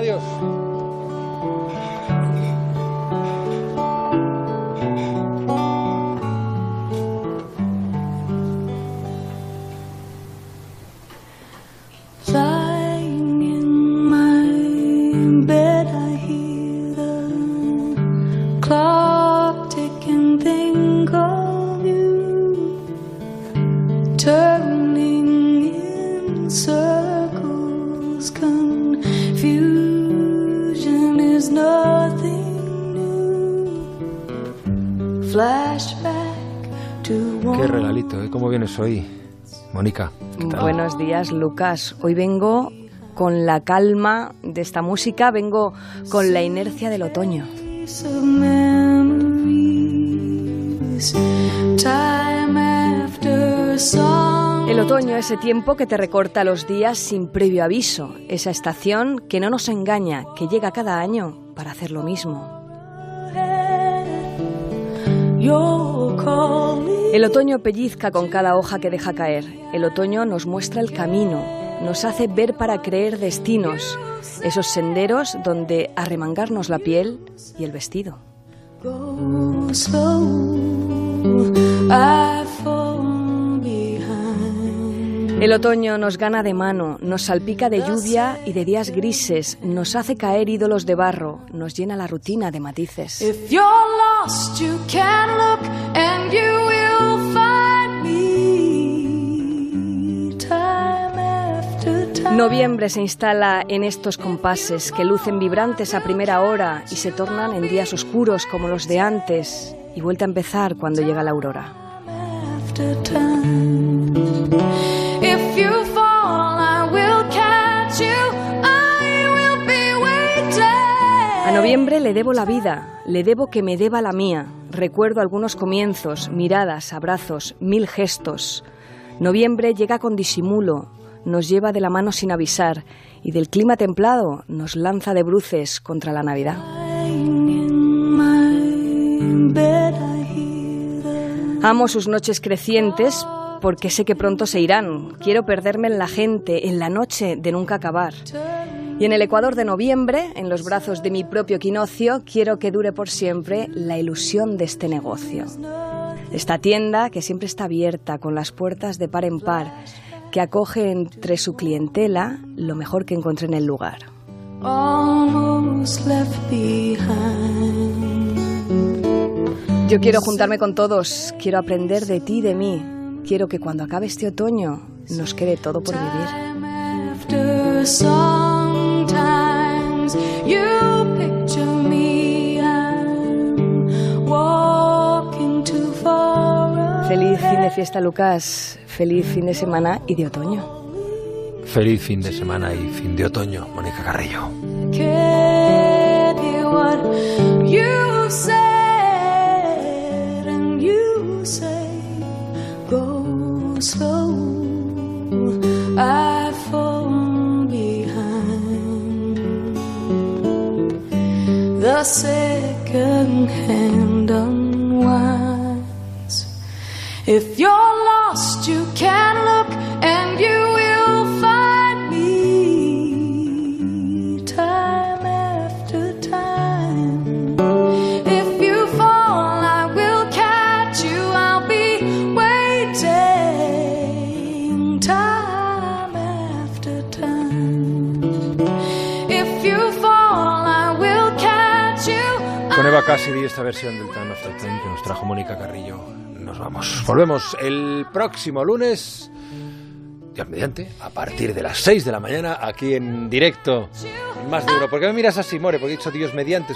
Adiós. Lying in my bed, I hear the clock tick and think of you turning inside. Qué regalito, ¿eh? ¿Cómo vienes hoy, Mónica? Buenos días, Lucas. Hoy vengo con la calma de esta música, vengo con la inercia del otoño. El otoño, ese tiempo que te recorta los días sin previo aviso, esa estación que no nos engaña, que llega cada año para hacer lo mismo. El otoño pellizca con cada hoja que deja caer. El otoño nos muestra el camino, nos hace ver para creer destinos, esos senderos donde arremangarnos la piel y el vestido. El otoño nos gana de mano, nos salpica de lluvia y de días grises, nos hace caer ídolos de barro, nos llena la rutina de matices. Noviembre se instala en estos compases que lucen vibrantes a primera hora y se tornan en días oscuros como los de antes y vuelta a empezar cuando llega la aurora. Noviembre le debo la vida, le debo que me deba la mía. Recuerdo algunos comienzos, miradas, abrazos, mil gestos. Noviembre llega con disimulo, nos lleva de la mano sin avisar y del clima templado nos lanza de bruces contra la Navidad. Amo sus noches crecientes porque sé que pronto se irán. Quiero perderme en la gente, en la noche de nunca acabar. Y en el Ecuador de noviembre, en los brazos de mi propio quinocio, quiero que dure por siempre la ilusión de este negocio. Esta tienda que siempre está abierta, con las puertas de par en par, que acoge entre su clientela lo mejor que encontré en el lugar. Yo quiero juntarme con todos, quiero aprender de ti y de mí. Quiero que cuando acabe este otoño nos quede todo por vivir. Feliz fin de fiesta, Lucas. Feliz fin de semana y de otoño. Feliz fin de semana y fin de otoño, Mónica Carrillo. the second hand If you're lost, you can look and you will find me time after time. If you fall, I will catch you. I'll be waiting time after time. If you fall, I will catch you. Con Eva Cassidy, esta versión del Time After Time que nos trajo Mónica Carrillo. Nos vamos. Volvemos el próximo lunes, Dios mediante, a partir de las 6 de la mañana, aquí en directo. Más de uno. ¿Por qué me miras así, More? Porque he dicho Dios mediante.